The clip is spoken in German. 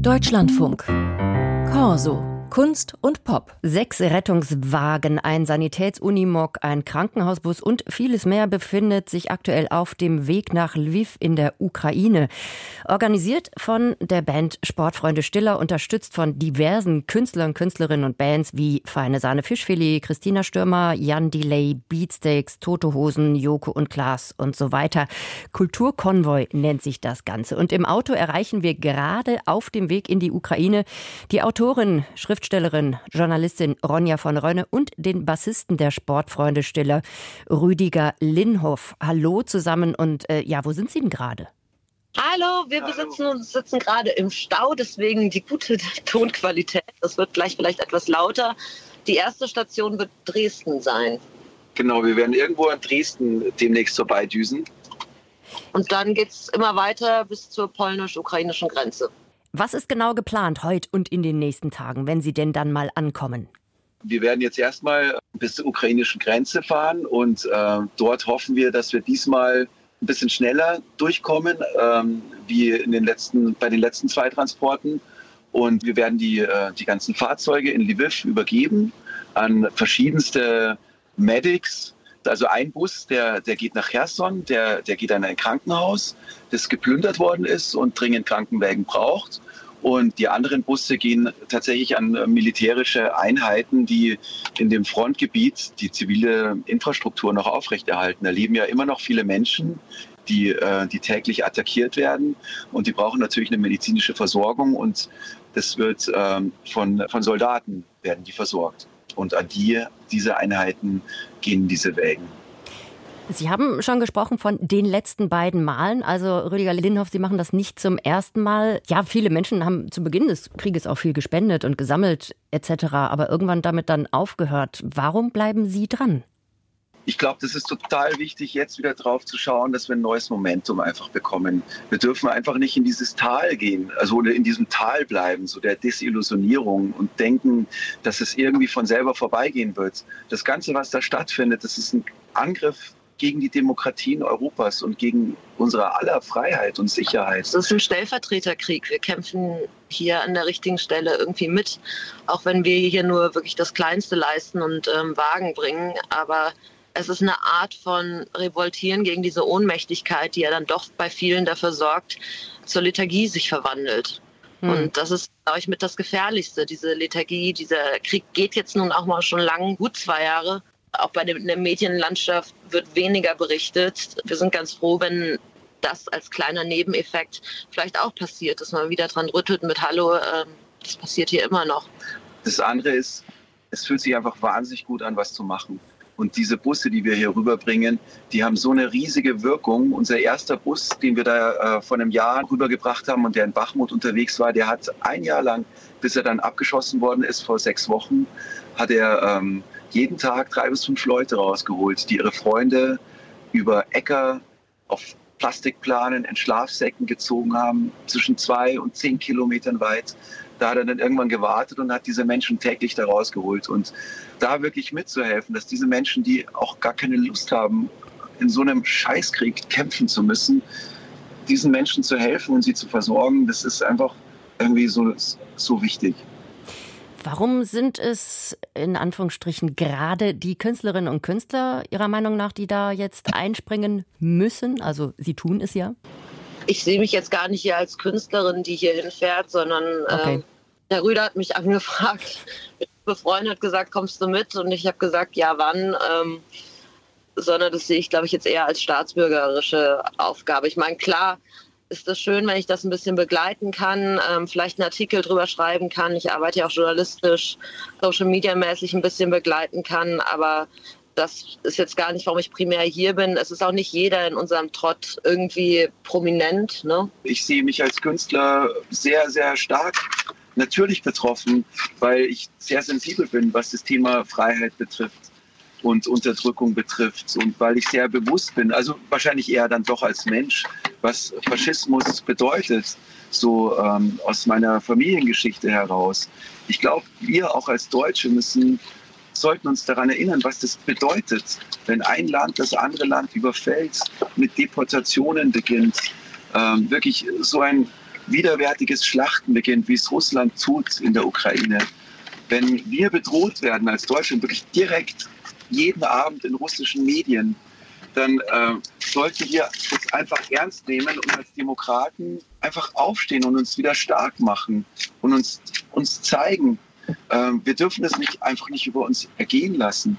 Deutschlandfunk. Corso. Kunst und Pop. Sechs Rettungswagen, ein Sanitätsunimog, ein Krankenhausbus und vieles mehr befindet sich aktuell auf dem Weg nach Lviv in der Ukraine. Organisiert von der Band Sportfreunde Stiller, unterstützt von diversen Künstlern, Künstlerinnen und Bands wie Feine Sahne Fischfilet, Christina Stürmer, Jan Delay, Beatsteaks, Tote Hosen, Joko und Klaas und so weiter. Kulturkonvoi nennt sich das Ganze. Und im Auto erreichen wir gerade auf dem Weg in die Ukraine die Autorin, Schrift Schriftstellerin, Journalistin Ronja von Rönne und den Bassisten der Sportfreunde Stiller, Rüdiger Linhoff. Hallo zusammen und äh, ja, wo sind Sie denn gerade? Hallo, wir Hallo. sitzen gerade im Stau, deswegen die gute Tonqualität. Das wird gleich vielleicht etwas lauter. Die erste Station wird Dresden sein. Genau, wir werden irgendwo in Dresden demnächst vorbeidüsen. Und dann geht es immer weiter bis zur polnisch-ukrainischen Grenze. Was ist genau geplant heute und in den nächsten Tagen, wenn Sie denn dann mal ankommen? Wir werden jetzt erstmal bis zur ukrainischen Grenze fahren und äh, dort hoffen wir, dass wir diesmal ein bisschen schneller durchkommen, ähm, wie in den letzten, bei den letzten zwei Transporten. Und wir werden die, äh, die ganzen Fahrzeuge in Lviv übergeben an verschiedenste Medics, also ein Bus, der, der geht nach Cherson, der, der geht an ein Krankenhaus, das geplündert worden ist und dringend Krankenwägen braucht. Und die anderen Busse gehen tatsächlich an militärische Einheiten, die in dem Frontgebiet die zivile Infrastruktur noch aufrechterhalten. Da leben ja immer noch viele Menschen, die, äh, die täglich attackiert werden. Und die brauchen natürlich eine medizinische Versorgung. Und das wird ähm, von, von Soldaten werden die versorgt. Und an die, diese Einheiten gehen diese Wägen. Sie haben schon gesprochen von den letzten beiden Malen. Also Rüdiger Linhoff, Sie machen das nicht zum ersten Mal. Ja, viele Menschen haben zu Beginn des Krieges auch viel gespendet und gesammelt etc., aber irgendwann damit dann aufgehört. Warum bleiben Sie dran? ich glaube, das ist total wichtig, jetzt wieder drauf zu schauen, dass wir ein neues Momentum einfach bekommen. Wir dürfen einfach nicht in dieses Tal gehen, also in diesem Tal bleiben, so der Desillusionierung und denken, dass es irgendwie von selber vorbeigehen wird. Das Ganze, was da stattfindet, das ist ein Angriff gegen die Demokratien Europas und gegen unsere aller Freiheit und Sicherheit. Das ist ein Stellvertreterkrieg. Wir kämpfen hier an der richtigen Stelle irgendwie mit, auch wenn wir hier nur wirklich das Kleinste leisten und ähm, Wagen bringen. Aber es ist eine Art von Revoltieren gegen diese Ohnmächtigkeit, die ja dann doch bei vielen dafür sorgt, zur Lethargie sich verwandelt. Hm. Und das ist, glaube ich, mit das Gefährlichste. Diese Lethargie, dieser Krieg geht jetzt nun auch mal schon lang, gut zwei Jahre. Auch bei der Medienlandschaft wird weniger berichtet. Wir sind ganz froh, wenn das als kleiner Nebeneffekt vielleicht auch passiert, dass man wieder dran rüttelt mit Hallo, äh, das passiert hier immer noch. Das andere ist, es fühlt sich einfach wahnsinnig gut an, was zu machen. Und diese Busse, die wir hier rüberbringen, die haben so eine riesige Wirkung. Unser erster Bus, den wir da äh, vor einem Jahr rübergebracht haben und der in Bachmut unterwegs war, der hat ein Jahr lang, bis er dann abgeschossen worden ist, vor sechs Wochen, hat er ähm, jeden Tag drei bis fünf Leute rausgeholt, die ihre Freunde über Äcker auf Plastikplanen in Schlafsäcken gezogen haben, zwischen zwei und zehn Kilometern weit da hat er dann irgendwann gewartet und hat diese Menschen täglich da rausgeholt. Und da wirklich mitzuhelfen, dass diese Menschen, die auch gar keine Lust haben, in so einem Scheißkrieg kämpfen zu müssen, diesen Menschen zu helfen und sie zu versorgen, das ist einfach irgendwie so, so wichtig. Warum sind es in Anführungsstrichen gerade die Künstlerinnen und Künstler Ihrer Meinung nach, die da jetzt einspringen müssen? Also Sie tun es ja ich sehe mich jetzt gar nicht hier als Künstlerin, die hier hinfährt, sondern okay. ähm, der Rüder hat mich angefragt, befreundet, gesagt, kommst du mit? Und ich habe gesagt, ja, wann? Ähm, sondern das sehe ich, glaube ich, jetzt eher als staatsbürgerische Aufgabe. Ich meine, klar ist es schön, wenn ich das ein bisschen begleiten kann, ähm, vielleicht einen Artikel drüber schreiben kann. Ich arbeite ja auch journalistisch, social media mäßig ein bisschen begleiten kann, aber das ist jetzt gar nicht, warum ich primär hier bin. Es ist auch nicht jeder in unserem Trott irgendwie prominent. Ne? Ich sehe mich als Künstler sehr, sehr stark natürlich betroffen, weil ich sehr sensibel bin, was das Thema Freiheit betrifft und Unterdrückung betrifft und weil ich sehr bewusst bin, also wahrscheinlich eher dann doch als Mensch, was Faschismus bedeutet, so ähm, aus meiner Familiengeschichte heraus. Ich glaube, wir auch als Deutsche müssen sollten uns daran erinnern, was das bedeutet, wenn ein Land das andere Land überfällt, mit Deportationen beginnt. Ähm, wirklich so ein widerwärtiges Schlachten beginnt, wie es Russland tut in der Ukraine, wenn wir bedroht werden als Deutschland wirklich direkt jeden Abend in russischen Medien, dann äh, sollten wir uns einfach ernst nehmen und als Demokraten einfach aufstehen und uns wieder stark machen und uns, uns zeigen, äh, wir dürfen es nicht einfach nicht über uns ergehen lassen.